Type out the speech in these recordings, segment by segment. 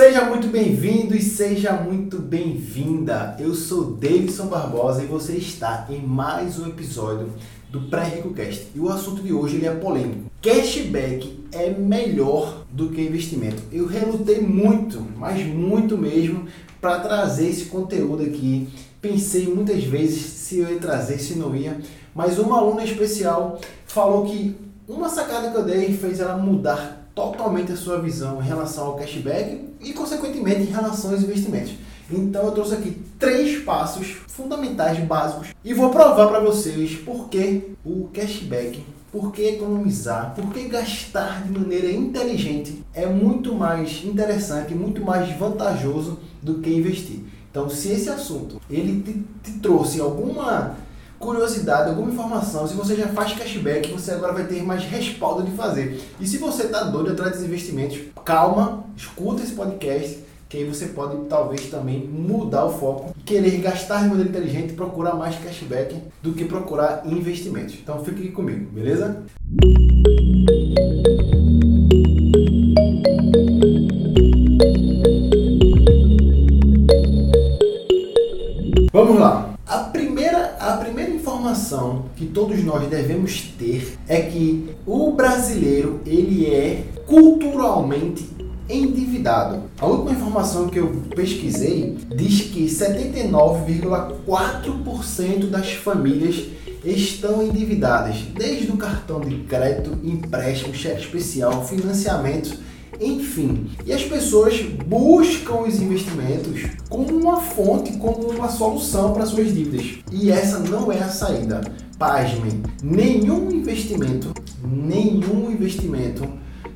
Seja muito bem-vindo e seja muito bem-vinda. Eu sou Davidson Barbosa e você está em mais um episódio do Pré-Rico Cast. E o assunto de hoje ele é polêmico. Cashback é melhor do que investimento. Eu relutei muito, mas muito mesmo, para trazer esse conteúdo aqui. Pensei muitas vezes se eu ia trazer, se não ia, mas uma aluna especial falou que uma sacada que eu dei fez ela mudar totalmente a sua visão em relação ao cashback e, consequentemente, em relação aos investimentos. Então, eu trouxe aqui três passos fundamentais, básicos, e vou provar para vocês por que o cashback, por que economizar, por que gastar de maneira inteligente é muito mais interessante, muito mais vantajoso do que investir. Então, se esse assunto ele te, te trouxe alguma curiosidade, alguma informação, se você já faz cashback, você agora vai ter mais respaldo de fazer. E se você está doido atrás dos investimentos, calma, escuta esse podcast, que aí você pode talvez também mudar o foco e querer gastar de maneira inteligente e procurar mais cashback do que procurar investimentos. Então fique aqui comigo, beleza? Que todos nós devemos ter é que o brasileiro ele é culturalmente endividado. A última informação que eu pesquisei diz que 79,4% das famílias estão endividadas, desde o cartão de crédito, empréstimo, cheque especial, financiamento enfim. E as pessoas buscam os investimentos como uma fonte, como uma solução para suas dívidas. E essa não é a saída. Pasmem, nenhum investimento, nenhum investimento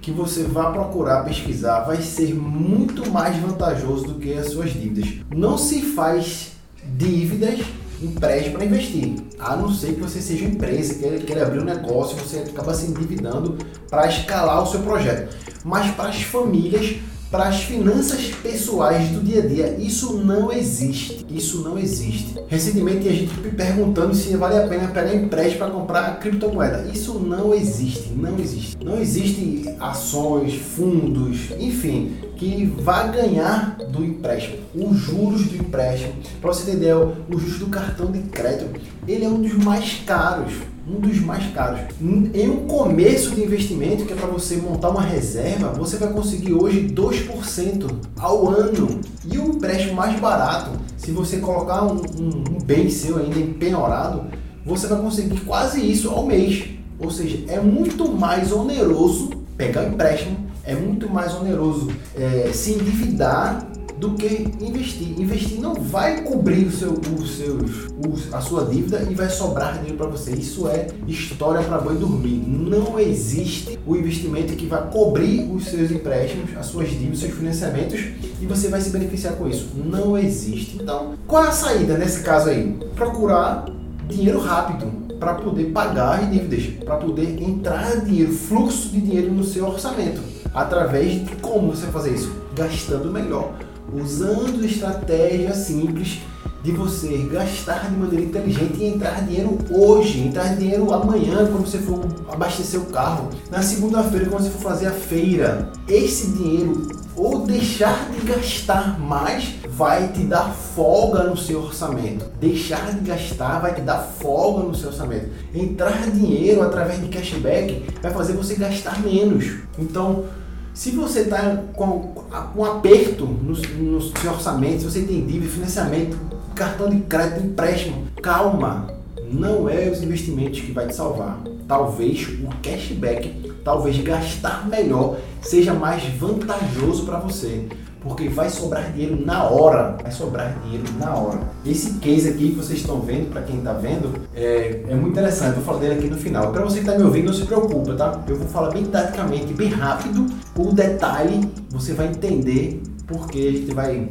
que você vá procurar pesquisar vai ser muito mais vantajoso do que as suas dívidas. Não se faz dívidas empréstimo para investir. A não ser que você seja empresa, queira, queira abrir um negócio, você acaba se endividando para escalar o seu projeto. Mas para as famílias, para as finanças pessoais do dia a dia, isso não existe. Isso não existe. Recentemente a gente me perguntando se vale a pena pegar empréstimo para comprar criptomoeda. Isso não existe, não existe. Não existe ações, fundos, enfim, que vá ganhar do empréstimo. Os juros do empréstimo, para você entender, o juros do cartão de crédito, ele é um dos mais caros um dos mais caros. Em um começo de investimento, que é para você montar uma reserva, você vai conseguir hoje 2% ao ano. E o empréstimo mais barato, se você colocar um, um, um bem seu ainda empenhorado, você vai conseguir quase isso ao mês. Ou seja, é muito mais oneroso pegar empréstimo, é muito mais oneroso é, se endividar do que investir. Investir não vai cobrir o seu, o seus, a sua dívida e vai sobrar dinheiro para você. Isso é história para boi dormir. Não existe o investimento que vai cobrir os seus empréstimos, as suas dívidas, os seus financiamentos e você vai se beneficiar com isso. Não existe. Então, qual é a saída nesse caso aí? Procurar dinheiro rápido para poder pagar as dívidas, para poder entrar dinheiro, fluxo de dinheiro no seu orçamento. Através de como você fazer isso? Gastando melhor usando estratégias simples de você gastar de maneira inteligente e entrar dinheiro hoje, entrar dinheiro amanhã quando você for abastecer o carro, na segunda-feira quando você for fazer a feira. Esse dinheiro ou deixar de gastar mais vai te dar folga no seu orçamento. Deixar de gastar vai te dar folga no seu orçamento. Entrar dinheiro através de cashback vai fazer você gastar menos. Então, se você está com, um aperto no, no seu orçamento, se você tem dívida, financiamento, cartão de crédito, empréstimo, calma. Não é os investimentos que vai te salvar. Talvez o cashback, talvez gastar melhor seja mais vantajoso para você porque vai sobrar dinheiro na hora. Vai sobrar dinheiro na hora. Esse case aqui que vocês estão vendo, para quem está vendo, é, é, muito interessante. Vou falar dele aqui no final. Para você que está me ouvindo, não se preocupa, tá? Eu vou falar bem taticamente, bem rápido. O detalhe você vai entender porque a gente vai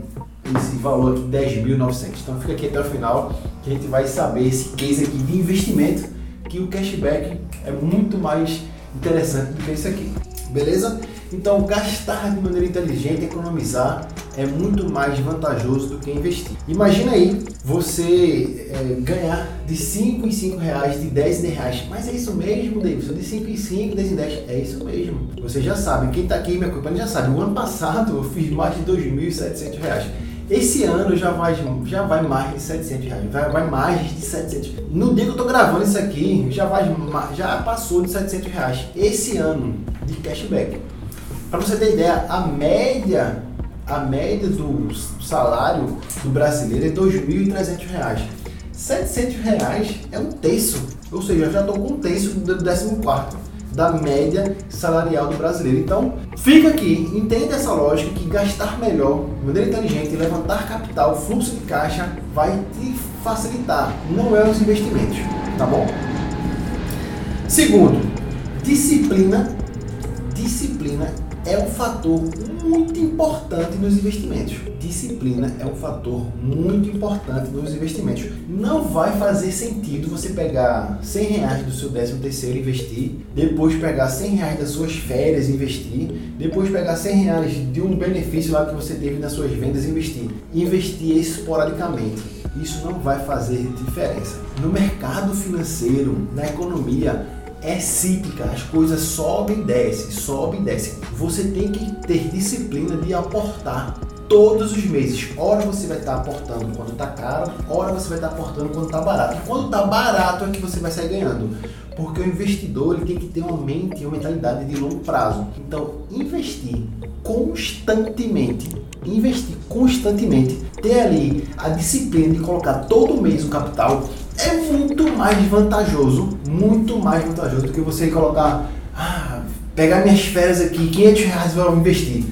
esse valor aqui 10.900. Então fica aqui até o final que a gente vai saber esse case aqui de investimento que o cashback é muito mais interessante do que isso aqui. Beleza? Então, gastar de maneira inteligente, economizar, é muito mais vantajoso do que investir. Imagina aí você é, ganhar de 5 em 5 reais, de 10 em 10 reais. Mas é isso mesmo, Davidson? De 5 em 5, 10 em 10. É isso mesmo. Você já sabe, quem está aqui me acompanhando já sabe. O ano passado eu fiz mais de 2.700 reais. Esse ano já vai, já vai mais de 700 reais, vai, vai mais de 700. No dia que eu tô gravando isso aqui, já, vai, já passou de 700 reais. Esse ano de cashback. Para você ter ideia, a média, a média do salário do brasileiro é 2.300 reais. 700 reais é um terço, ou seja, eu já estou com um terço do 14 da média salarial do brasileiro. Então, fica aqui, entenda essa lógica que gastar melhor, de maneira inteligente, levantar capital, fluxo de caixa, vai te facilitar, não é os investimentos, tá bom? Segundo, disciplina. Disciplina é um fator muito importante nos investimentos. Disciplina é um fator muito importante nos investimentos. Não vai fazer sentido você pegar 100 reais do seu 13 terceiro investir, depois pegar 100 reais das suas férias investir, depois pegar 100 reais de um benefício lá que você teve nas suas vendas e investir. Investir esporadicamente. Isso não vai fazer diferença. No mercado financeiro, na economia, é cíclica, as coisas sobem e descem, sobem e descem. Você tem que ter disciplina de aportar todos os meses. Ora você vai estar aportando quando está caro, ora você vai estar aportando quando está barato. E quando está barato é que você vai sair ganhando. Porque o investidor ele tem que ter uma mente e uma mentalidade de longo prazo. Então, investir constantemente, investir constantemente, ter ali a disciplina de colocar todo mês um capital é muito mais vantajoso, muito mais vantajoso do que você colocar, ah, pegar minhas férias aqui, 500 reais para investir.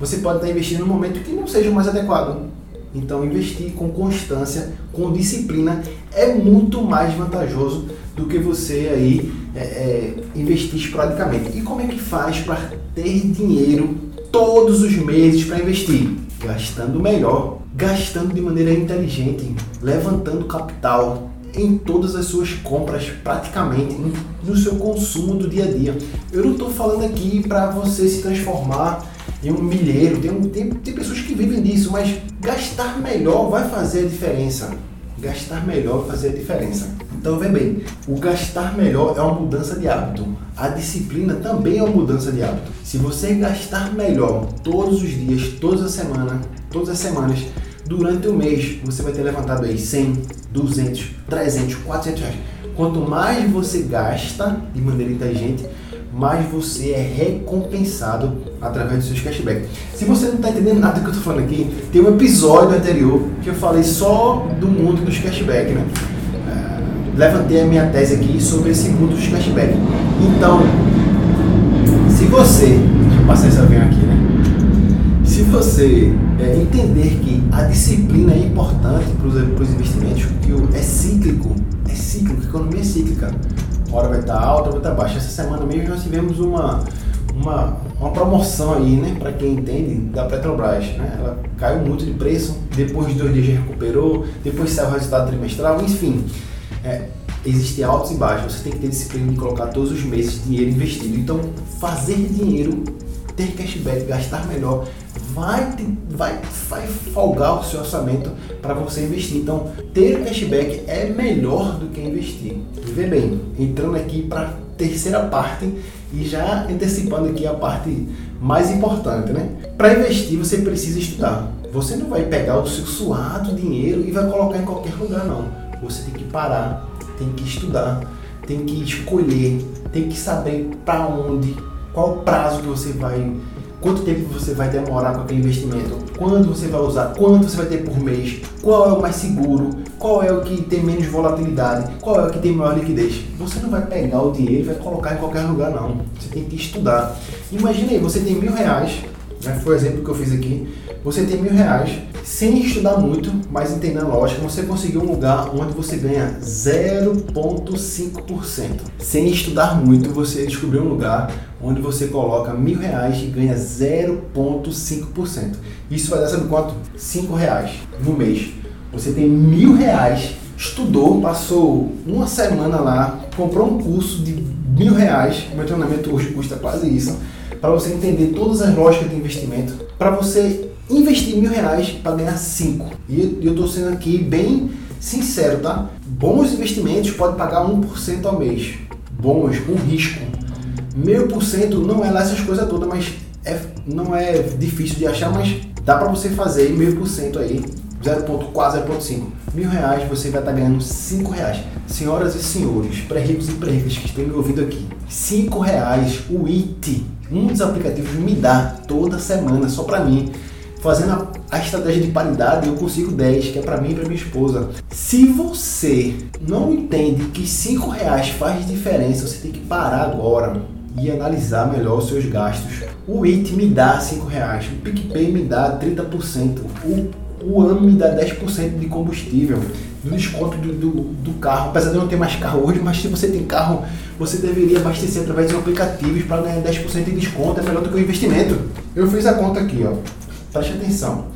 Você pode estar investindo no momento que não seja mais adequado. Então, investir com constância, com disciplina, é muito mais vantajoso do que você aí é, é, investir esporadicamente. E como é que faz para ter dinheiro todos os meses para investir? Gastando melhor, gastando de maneira inteligente, levantando capital, em todas as suas compras, praticamente no seu consumo do dia a dia. Eu não estou falando aqui para você se transformar em um milheiro, tem, tem, tem pessoas que vivem disso, mas gastar melhor vai fazer a diferença. Gastar melhor vai fazer a diferença. Então, vem bem, o gastar melhor é uma mudança de hábito. A disciplina também é uma mudança de hábito. Se você gastar melhor todos os dias, todas as semanas, todas as semanas, durante o mês você vai ter levantado aí 100, 200, 300, 400 reais. Quanto mais você gasta de maneira inteligente, mais você é recompensado através dos seus cashbacks. Se você não está entendendo nada do que eu estou falando aqui, tem um episódio anterior que eu falei só do mundo dos cashbacks, né? Uh, levantei a minha tese aqui sobre esse mundo dos cashbacks. Então, se você, deixa eu passar esse avião aqui, né? Você é, entender que a disciplina é importante para os investimentos, que o, é cíclico, é cíclico, a economia é cíclica. Hora vai estar alta, outra vai estar baixa. Essa semana mesmo nós tivemos uma, uma, uma promoção aí, né, para quem entende, da Petrobras. Né? Ela caiu muito de preço, depois de dois dias recuperou, depois saiu o resultado trimestral, enfim. É, existem altos e baixos, você tem que ter disciplina de colocar todos os meses dinheiro investido. Então, fazer dinheiro, ter cashback, gastar melhor, vai, vai, vai folgar o seu orçamento para você investir. Então, ter cashback é melhor do que investir. Vê bem, entrando aqui para a terceira parte e já antecipando aqui a parte mais importante, né? Para investir, você precisa estudar. Você não vai pegar o seu suado dinheiro e vai colocar em qualquer lugar, não. Você tem que parar, tem que estudar, tem que escolher, tem que saber para onde, qual prazo que você vai quanto tempo você vai demorar com aquele investimento, quando você vai usar, quanto você vai ter por mês, qual é o mais seguro, qual é o que tem menos volatilidade, qual é o que tem maior liquidez. Você não vai pegar o dinheiro e vai colocar em qualquer lugar não. Você tem que estudar. Imagina aí, você tem mil reais, né, foi o exemplo que eu fiz aqui, você tem mil reais, sem estudar muito, mas entendendo a lógica, você conseguiu um lugar onde você ganha 0,5%. Sem estudar muito, você descobriu um lugar onde você coloca mil reais e ganha 0,5%. Isso vai dar, sabe quanto? 5 reais no mês. Você tem mil reais, estudou, passou uma semana lá, comprou um curso de mil reais, meu treinamento hoje custa quase isso, para você entender todas as lógicas de investimento, para você investir mil reais para ganhar cinco. E eu estou sendo aqui bem sincero, tá? Bons investimentos pode pagar 1% ao mês. Bons, com risco. Meio por cento não é lá essas coisas todas, mas é, não é difícil de achar, mas dá para você fazer meio por cento aí, 0.4, 0.5. Mil reais você vai estar tá ganhando 5 reais. Senhoras e senhores, pré-ricos e pré-ricas que estão me ouvindo aqui, 5 reais o IT, um dos aplicativos me dá toda semana só para mim fazendo a, a, estratégia de paridade, eu consigo 10, que é para mim e para minha esposa. Se você não entende que 5 reais faz diferença, você tem que parar agora e analisar melhor os seus gastos. O IT me dá 5 reais, o PicPay me dá 30%, o, o ano me dá 10% de combustível, do desconto do, do, do, carro. Apesar de eu não ter mais carro hoje, mas se você tem carro, você deveria abastecer através de aplicativos para ganhar 10% de desconto, é melhor do que o investimento. Eu fiz a conta aqui, ó. Preste atenção.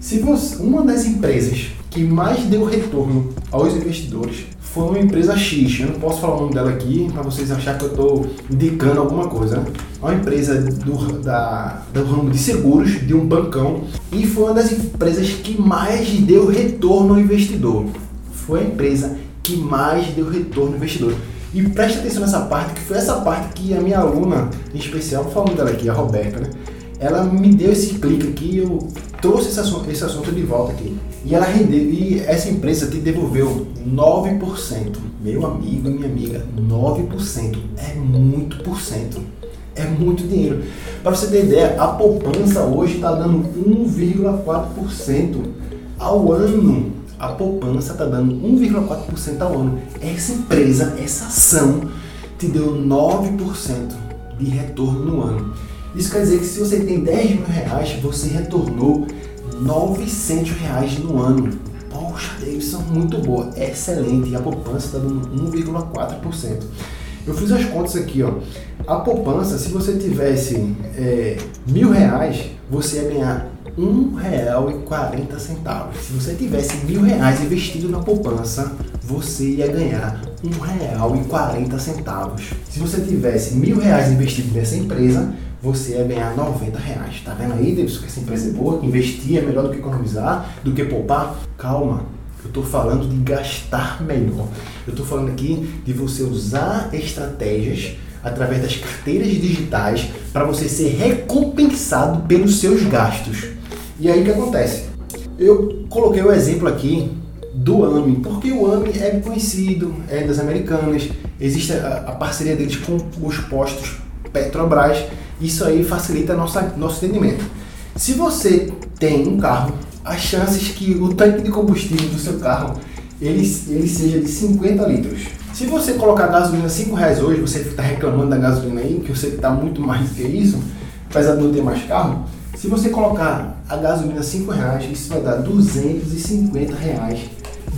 Se você, uma das empresas que mais deu retorno aos investidores foi uma empresa X. Eu não posso falar o nome dela aqui para vocês acharem que eu estou indicando alguma coisa. Né? É uma empresa do, da, do ramo de seguros, de um bancão, e foi uma das empresas que mais deu retorno ao investidor. Foi a empresa que mais deu retorno ao investidor. E preste atenção nessa parte, que foi essa parte que a minha aluna, em especial, falando dela aqui, a Roberta, né? Ela me deu esse clique aqui, eu trouxe esse assunto, esse assunto de volta aqui. E ela rendeu, e essa empresa te devolveu 9%. Meu amigo e minha amiga, 9% é muito por cento. É muito dinheiro. Para você ter ideia, a poupança hoje está dando 1,4% ao ano. A poupança está dando 1,4% ao ano. Essa empresa, essa ação, te deu 9% de retorno no ano. Isso quer dizer que se você tem 10 mil reais, você retornou 900 reais no ano. Poxa, Davidson, muito boa, excelente. E a poupança está dando 1,4%. Eu fiz as contas aqui, ó. A poupança, se você tivesse é, mil reais, você ia ganhar um real e quarenta centavos. Se você tivesse mil reais investido na poupança, você ia ganhar um real e quarenta centavos. Se você tivesse mil reais investido nessa empresa, você ia ganhar 90 reais. Tá vendo aí, Davidson, que essa empresa é boa, que investir é melhor do que economizar, do que poupar? Calma, eu estou falando de gastar melhor. Eu estou falando aqui de você usar estratégias através das carteiras digitais para você ser recompensado pelos seus gastos. E aí o que acontece? Eu coloquei o exemplo aqui do AMI, porque o AMI é conhecido, é das americanas, existe a, a parceria deles com os postos Petrobras isso aí facilita nossa, nosso entendimento. Se você tem um carro, as chances que o tanque de combustível do seu carro ele, ele seja de 50 litros. Se você colocar gasolina 5 reais hoje, você está reclamando da gasolina aí, que eu sei que está muito mais do que isso, apesar de não ter mais carro, se você colocar a gasolina 5 reais, isso vai dar 250 reais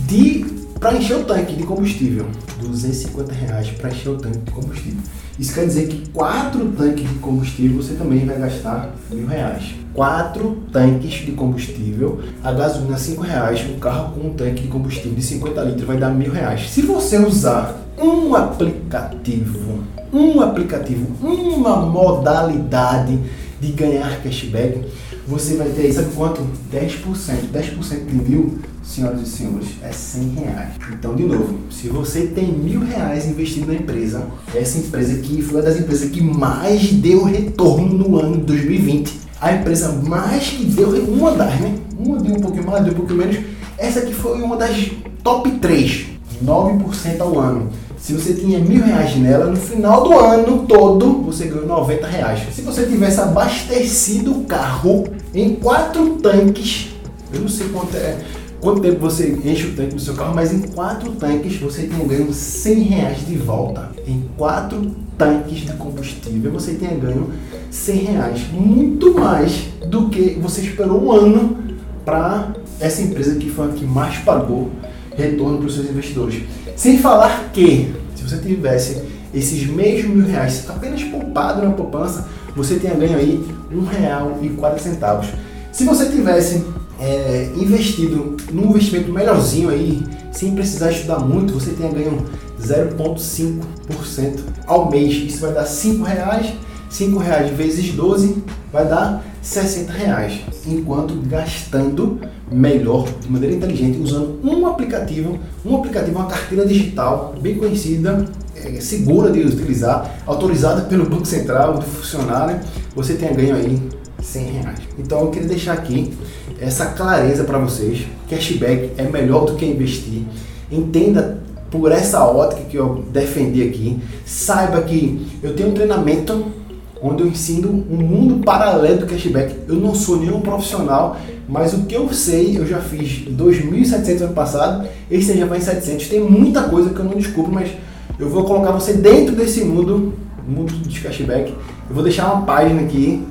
de para encher o tanque de combustível. 250 reais para encher o tanque de combustível. Isso quer dizer que quatro tanques de combustível você também vai gastar mil reais. Quatro tanques de combustível, a gasolina cinco reais, um carro com um tanque de combustível de 50 litros vai dar mil reais. Se você usar um aplicativo, um aplicativo, uma modalidade de ganhar cashback, você vai ter, sabe quanto? 10%. 10% de mil, senhoras e senhores, é 100 reais. Então, de novo, se você tem mil reais investido na empresa, essa empresa que foi uma das empresas que mais deu retorno no ano de 2020, a empresa mais que deu, uma das, né? Uma deu um pouquinho mais, deu um pouquinho menos. Essa aqui foi uma das top 3, 9% ao ano. Se você tinha mil reais nela, no final do ano todo você ganhou 90 reais. Se você tivesse abastecido o carro em quatro tanques, eu não sei quanto é, quanto tempo você enche o tanque do seu carro, mas em quatro tanques você tinha ganho 100 reais de volta. Em quatro tanques de combustível você tinha ganho 100 reais. Muito mais do que você esperou um ano para essa empresa que foi a que mais pagou retorno para os seus investidores. Sem falar que, se você tivesse esses mesmos mil reais apenas poupado na poupança, você tenha ganho aí um real e quarenta centavos. Se você tivesse é, investido num investimento melhorzinho aí, sem precisar estudar muito, você tenha ganho 0,5% ao mês. Isso vai dar cinco reais. 5 reais vezes 12 vai dar 60 reais, enquanto gastando melhor, de maneira inteligente, usando um aplicativo, um aplicativo, uma carteira digital bem conhecida, é, segura de utilizar, autorizada pelo Banco Central, de funcionário, você tenha ganho aí 100 reais. Então eu queria deixar aqui essa clareza para vocês. Cashback é melhor do que investir. Entenda por essa ótica que eu defendi aqui. Saiba que eu tenho um treinamento onde eu ensino um mundo paralelo do cashback. Eu não sou nenhum profissional, mas o que eu sei, eu já fiz 2.700 ano passado, esse já vai em 700. Tem muita coisa que eu não descubro, mas eu vou colocar você dentro desse mundo, mundo de cashback. Eu vou deixar uma página aqui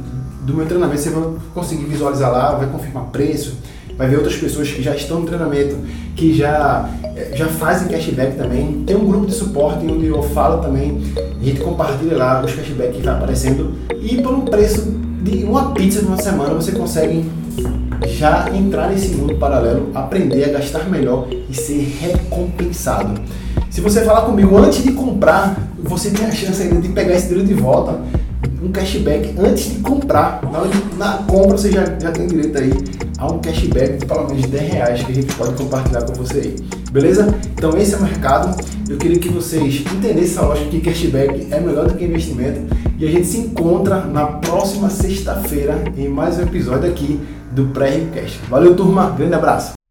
do meu treinamento, você vai conseguir visualizar lá, vai confirmar preço, vai ver outras pessoas que já estão no treinamento, que já, eh, já fazem cashback também. Tem um grupo de suporte onde eu falo também, a gente compartilha lá os cashbacks que vai aparecendo. E por um preço de uma pizza de uma semana você consegue já entrar nesse mundo paralelo, aprender a gastar melhor e ser recompensado. Se você falar comigo antes de comprar, você tem a chance ainda de pegar esse dinheiro de volta um cashback antes de comprar. Na, na compra você já, já tem direito aí a um cashback de pelo menos 10 reais que a gente pode compartilhar com você aí. Beleza? Então esse é o mercado. Eu queria que vocês entendessem essa lógica que cashback é melhor do que investimento. E a gente se encontra na próxima sexta-feira em mais um episódio aqui do Pré-Cash. Valeu, turma. Grande abraço.